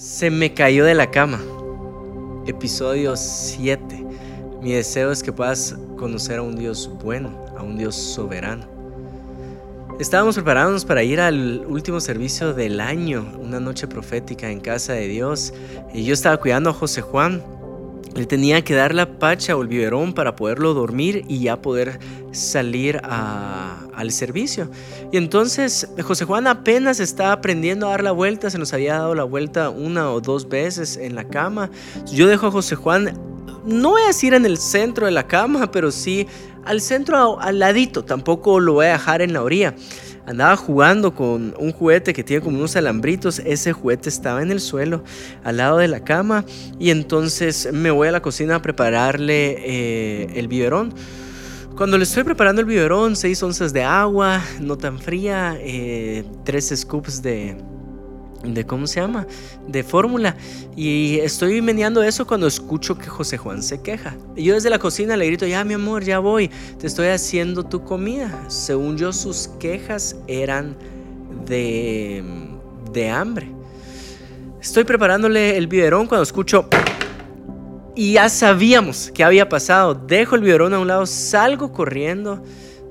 Se me cayó de la cama. Episodio 7. Mi deseo es que puedas conocer a un Dios bueno, a un Dios soberano. Estábamos preparándonos para ir al último servicio del año, una noche profética en casa de Dios, y yo estaba cuidando a José Juan. Él tenía que dar la pacha o el biberón para poderlo dormir y ya poder salir al servicio. Y entonces José Juan apenas estaba aprendiendo a dar la vuelta, se nos había dado la vuelta una o dos veces en la cama. Yo dejo a José Juan, no voy a decir en el centro de la cama, pero sí al centro al ladito, tampoco lo voy a dejar en la orilla andaba jugando con un juguete que tiene como unos alambritos. Ese juguete estaba en el suelo, al lado de la cama. Y entonces me voy a la cocina a prepararle eh, el biberón. Cuando le estoy preparando el biberón, 6 onzas de agua, no tan fría, eh, 3 scoops de, de cómo se llama, de fórmula. Y estoy meneando eso cuando escucho que José Juan se queja. Y yo desde la cocina le grito, ya mi amor, ya voy, te estoy haciendo tu comida. Según yo, sus quejas eran de, de hambre. Estoy preparándole el biberón cuando escucho... Y ya sabíamos que había pasado. Dejo el biberón a un lado, salgo corriendo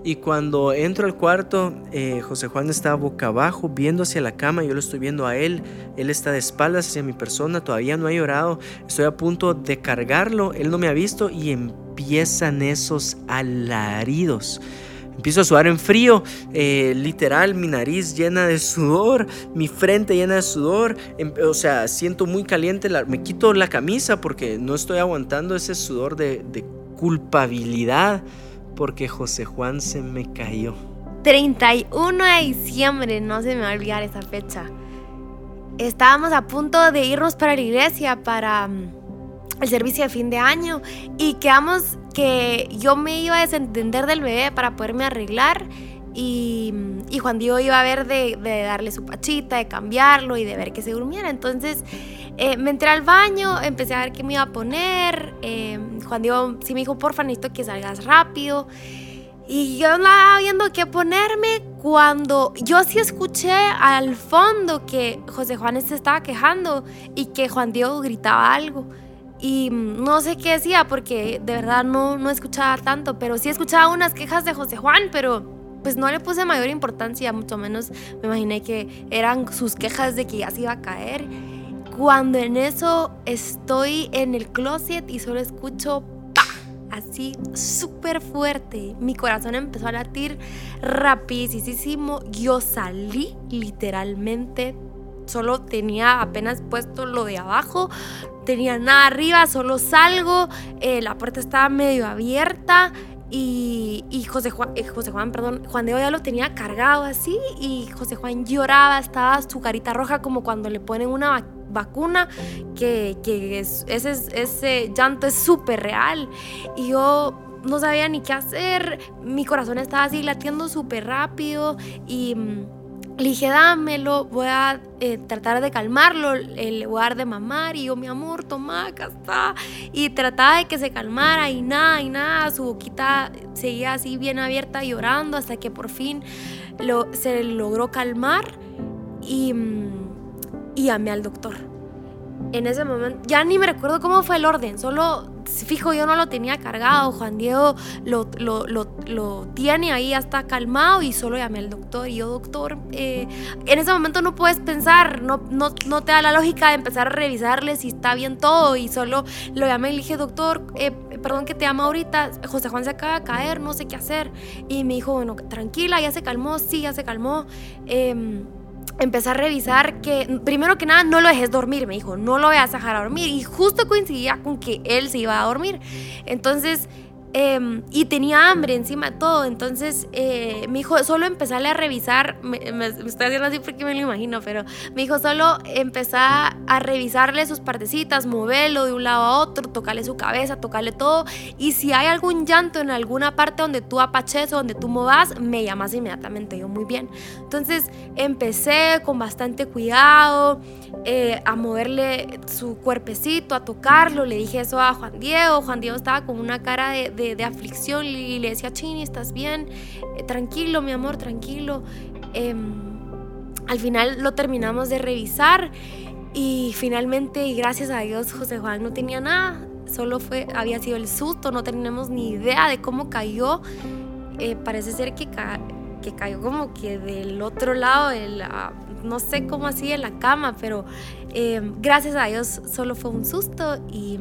y cuando entro al cuarto, eh, José Juan está boca abajo, viendo hacia la cama, yo lo estoy viendo a él, él está de espaldas hacia mi persona, todavía no ha llorado, estoy a punto de cargarlo, él no me ha visto y empiezan esos alaridos. Empiezo a sudar en frío, eh, literal, mi nariz llena de sudor, mi frente llena de sudor, em, o sea, siento muy caliente, me quito la camisa porque no estoy aguantando ese sudor de, de culpabilidad porque José Juan se me cayó. 31 de diciembre, no se me va a olvidar esa fecha. Estábamos a punto de irnos para la iglesia para mm, el servicio de fin de año y quedamos que yo me iba a desentender del bebé para poderme arreglar y, mm, Juan Diego iba a ver de, darle su pachita, de cambiarlo y de ver que se durmiera. Entonces eh, me entré al baño, empecé a ver qué me iba a poner. Eh, Juan Diego sí me dijo, porfa, necesito que salgas rápido. Y yo andaba viendo qué ponerme cuando yo sí escuché al fondo que José Juan se estaba quejando y que Juan Diego gritaba algo. Y no sé qué decía porque de verdad no, no escuchaba tanto, pero sí escuchaba unas quejas de José Juan, pero pues no le puse mayor importancia, mucho menos me imaginé que eran sus quejas de que ya se iba a caer. Cuando en eso estoy en el closet y solo escucho ¡pa! así súper fuerte. Mi corazón empezó a latir rapidísimo. Yo salí literalmente. Solo tenía apenas puesto lo de abajo. Tenía nada arriba, solo salgo. Eh, la puerta estaba medio abierta. Y, José, Juan, eh, José Juan, perdón, Juan Diego ya lo tenía cargado así y José Juan lloraba, estaba su carita roja como cuando le ponen una vacuna, que, ese, ese llanto es súper real. Y yo no sabía ni qué hacer, mi corazón estaba así latiendo súper rápido y mm, le dije, dámelo, voy a eh, tratar de calmarlo, el lugar de mamar y yo, mi amor, toma, acá está. Y trataba de que se calmara y nada, y nada, su boquita seguía así bien abierta llorando hasta que por fin lo, se logró calmar y... Mm, y al doctor. En ese momento, ya ni me recuerdo cómo fue el orden, solo fijo yo no lo tenía cargado, Juan Diego lo, lo, lo, tiene ahí, hasta calmado y solo llamé al doctor. Y yo, doctor, eh, en ese momento no puedes pensar, no, no, no, te da la lógica de empezar a revisarle si está bien todo y solo lo llamé y le dije, doctor, eh, perdón que te llamo ahorita, José Juan se acaba de caer, no sé qué hacer. Y me dijo, bueno, tranquila, ya se calmó, sí, ya se calmó. Eh, empecé a revisar que, primero que nada, no lo dejes dormir, me dijo, no lo a dejar a dormir. Y justo coincidía con que él se iba a dormir. Entonces, Em, y tenía hambre encima de todo. Entonces eh, me dijo, solo empezarle a revisar, me, estoy haciendo así porque me lo imagino, pero me dijo, solo empezar a revisarle sus partecitas, moverlo de un lado a otro, tocarle su cabeza, tocarle todo. Y si hay algún llanto en alguna parte donde tú apaches o donde tú movas, me llamas inmediatamente. Yo, muy bien. Entonces empecé con bastante cuidado eh, a moverle su cuerpecito, a tocarlo. Le dije eso a Juan Diego. Juan Diego estaba con una cara de de, aflicción y le decía, Chini, ¿estás bien? Eh, tranquilo, mi amor, tranquilo. Em, al final lo terminamos de revisar Y finalmente, y gracias a Dios, José Juan no tenía nada, solo fue, había sido el susto, no tenemos ni idea de cómo cayó. Eh, parece ser que, que cayó como que del otro lado, de la, no sé cómo así en la cama, pero eh, gracias a Dios solo fue un susto y,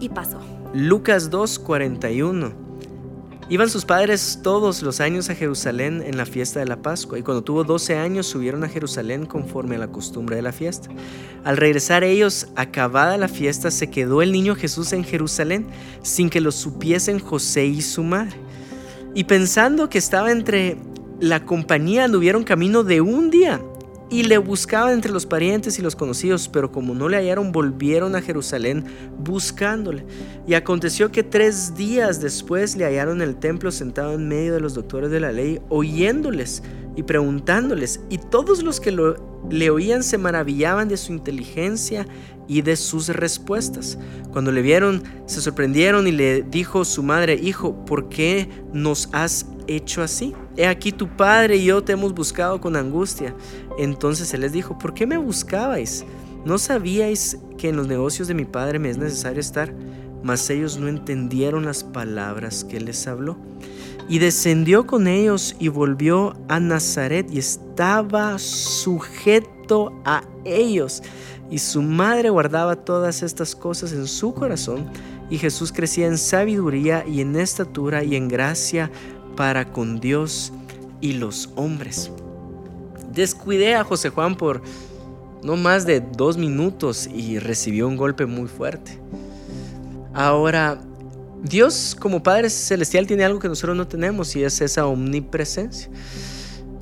y pasó. Lucas 2:41 Iban sus padres todos los años a Jerusalén en la fiesta de la Pascua, y cuando tuvo 12 años subieron a Jerusalén conforme a la costumbre de la fiesta. Al regresar ellos, acabada la fiesta, se quedó el niño Jesús en Jerusalén, sin que lo supiesen José y su madre. Y pensando que estaba entre la compañía, anduvieron camino de un día y le buscaban entre los parientes y los conocidos, pero como no le hallaron, volvieron a Jerusalén buscándole. Y aconteció que tres días después le hallaron en el templo sentado en medio de los doctores de la ley, oyéndoles y preguntándoles, y todos los que le oían se maravillaban de su inteligencia y de sus respuestas. Cuando le vieron, se sorprendieron y le dijo su madre, Hijo, ¿por qué nos has hecho así? He aquí tu padre y yo te hemos buscado con angustia. Entonces él les dijo, ¿por qué me buscabais? ¿No sabíais que en los negocios de mi padre me es necesario estar? Mas ellos no entendieron las palabras que les habló. Y descendió con ellos y volvió a Nazaret y estaba sujeto a ellos. Y su madre guardaba todas estas cosas en su corazón. Y Jesús crecía en sabiduría y en estatura y en gracia para con Dios y los hombres. Descuidé a José Juan por no más de dos minutos y recibió un golpe muy fuerte. Ahora, Dios como Padre Celestial tiene algo que nosotros no tenemos y es esa omnipresencia.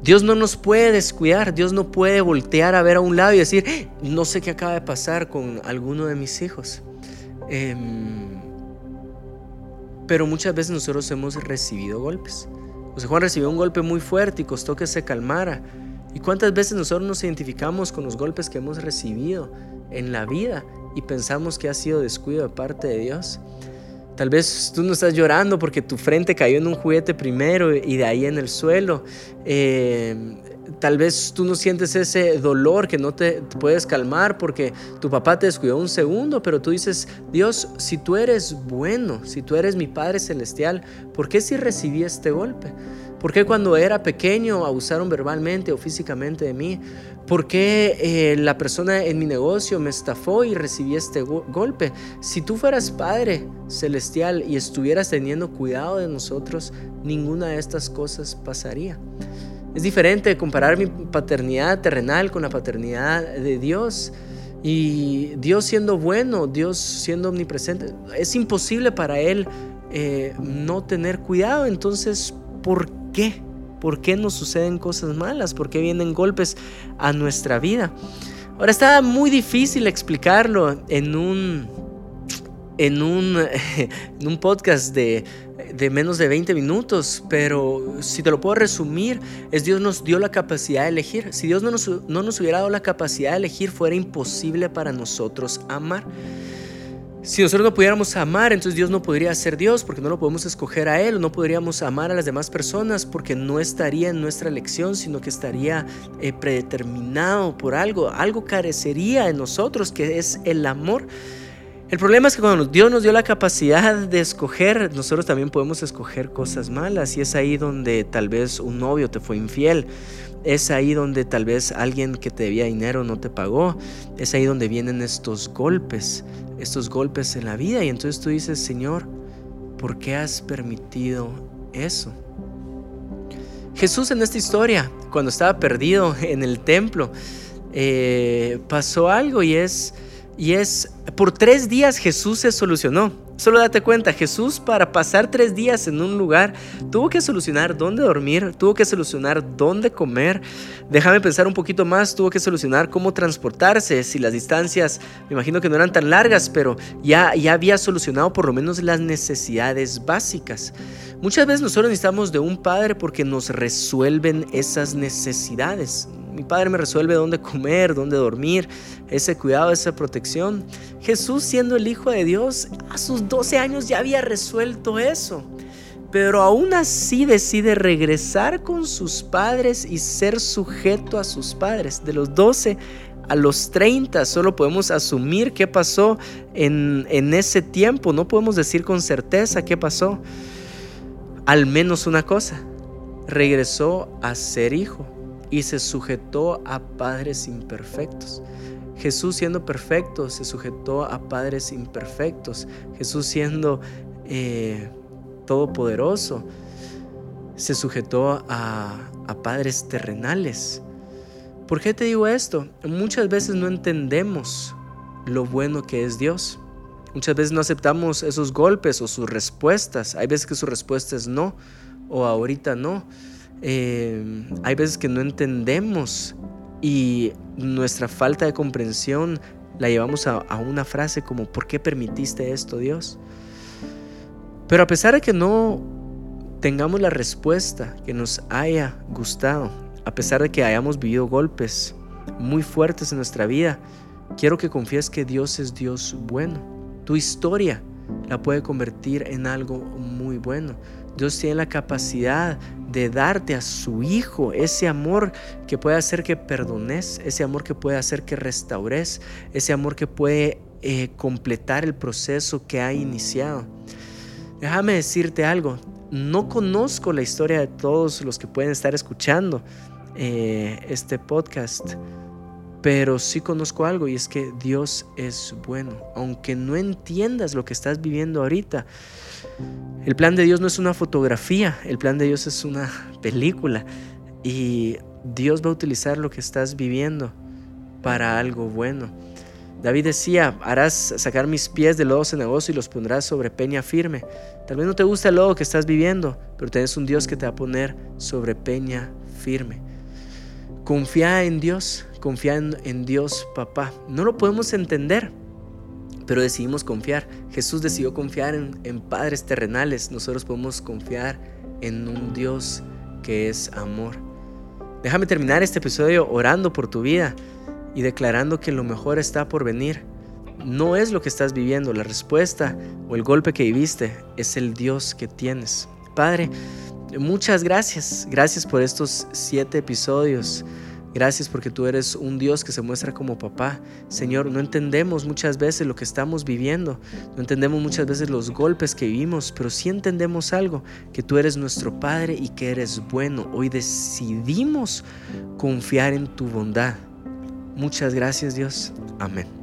Dios no nos puede descuidar, Dios no puede voltear a ver a un lado y decir, eh, no sé qué acaba de pasar con alguno de mis hijos. Em, pero muchas veces nosotros hemos recibido golpes. José Juan recibió un golpe muy fuerte y costó que se calmara. ¿Y cuántas veces nosotros nos identificamos con los golpes que hemos recibido en la vida y pensamos que ha sido descuido de parte de Dios? Tal vez tú no estás llorando porque tu frente cayó en un juguete primero y de ahí en el suelo. Eh, tal vez tú no sientes ese dolor que no te, puedes calmar porque tu papá te descuidó un segundo, pero tú dices, Dios, si tú eres bueno, si tú eres mi Padre Celestial, ¿por qué si recibí este golpe? ¿Por qué cuando era pequeño abusaron verbalmente o físicamente de mí? ¿Por qué eh, la persona en mi negocio me estafó y recibí este golpe? Si tú fueras Padre celestial y estuvieras teniendo cuidado de nosotros, ninguna de estas cosas pasaría. Es diferente comparar mi paternidad terrenal con la paternidad de Dios. Y Dios siendo bueno, Dios siendo omnipresente, es imposible para Él eh, no tener cuidado. Entonces, ¿por qué? ¿Por qué nos suceden cosas malas? ¿Por qué vienen golpes a nuestra vida? Ahora está muy difícil explicarlo en un, en un, en un podcast de, de, menos de 20 minutos, pero si te lo puedo resumir, es Dios nos dio la capacidad de elegir. Si Dios no nos, no nos hubiera dado la capacidad de elegir, fuera imposible para nosotros amar. Si nosotros no pudiéramos amar, entonces Dios no podría ser Dios porque no lo podemos escoger a Él, no podríamos amar a las demás personas porque no estaría en nuestra elección, sino que estaría eh, predeterminado por algo, algo carecería en nosotros que es el amor. El problema es que cuando Dios nos dio la capacidad de escoger, nosotros también podemos escoger cosas malas y es ahí donde tal vez un novio te fue infiel, es ahí donde tal vez alguien que te debía dinero no te pagó, es ahí donde vienen estos golpes estos golpes en la vida. Y entonces tú dices, Señor, ¿por qué has permitido eso? Jesús en esta historia, cuando estaba perdido en el templo, eh, pasó algo y es, y es, por tres días Jesús se solucionó. Solo date cuenta, Jesús para pasar tres días en un lugar tuvo que solucionar dónde dormir, tuvo que solucionar dónde comer. Déjame pensar un poquito más, tuvo que solucionar cómo transportarse, si las distancias, me imagino que no eran tan largas, pero ya, ya había solucionado por lo menos las necesidades básicas. Muchas veces nosotros necesitamos de un padre porque nos resuelven esas necesidades. Mi padre me resuelve dónde comer, dónde dormir, ese cuidado, esa protección. Jesús siendo el Hijo de Dios, a sus 12 años ya había resuelto eso. Pero aún así decide regresar con sus padres y ser sujeto a sus padres. De los 12 a los 30, solo podemos asumir qué pasó en, en ese tiempo, no podemos decir con certeza qué pasó. Al menos una cosa, regresó a ser hijo y se sujetó a padres imperfectos. Jesús siendo perfecto se sujetó a padres imperfectos. Jesús siendo eh, todopoderoso se sujetó a, padres terrenales. ¿Por qué te digo esto? Muchas veces no entendemos lo bueno que es Dios. Muchas veces no aceptamos esos golpes o sus respuestas. Hay veces que su respuesta es no o ahorita no. Eh, hay veces que no entendemos y nuestra falta de comprensión la llevamos a, una frase como ¿por qué permitiste esto Dios? Pero a pesar de que no tengamos la respuesta que nos haya gustado, a pesar de que hayamos vivido golpes muy fuertes en nuestra vida, quiero que confíes que Dios es Dios bueno. Tu historia la puede convertir en algo muy bueno. Dios tiene la capacidad de darte a su Hijo ese amor que puede hacer que perdones, ese amor que puede hacer que restaures, ese amor que puede eh, completar el proceso que ha iniciado. Déjame decirte algo, no conozco la historia de todos los que pueden estar escuchando eh, este podcast, pero sí conozco algo y es que Dios es bueno, aunque no entiendas lo que estás viviendo ahorita. El plan de Dios no es una fotografía, el plan de Dios es una película y Dios va a utilizar lo que estás viviendo para algo bueno. David decía, harás sacar mis pies del lodo cenagoso y los pondrás sobre peña firme. Tal vez no te gusta el lodo que estás viviendo, pero tienes un Dios que te va a poner sobre peña firme. Confía en Dios, confía en, en Dios, papá. No lo podemos entender, pero decidimos confiar. Jesús decidió confiar en, padres terrenales. Nosotros podemos confiar en un Dios que es amor. Déjame terminar este episodio orando por tu vida y declarando que lo mejor está por venir. No es lo que estás viviendo, la respuesta o el golpe que viviste es el Dios que tienes. Padre, muchas gracias. Gracias por estos siete episodios. Gracias porque tú eres un Dios que se muestra como papá. Señor, no entendemos muchas veces lo que estamos viviendo, no entendemos muchas veces los golpes que vivimos, pero sí entendemos algo, que tú eres nuestro Padre y que eres bueno. Hoy decidimos confiar en tu bondad. Muchas gracias Dios. Amén.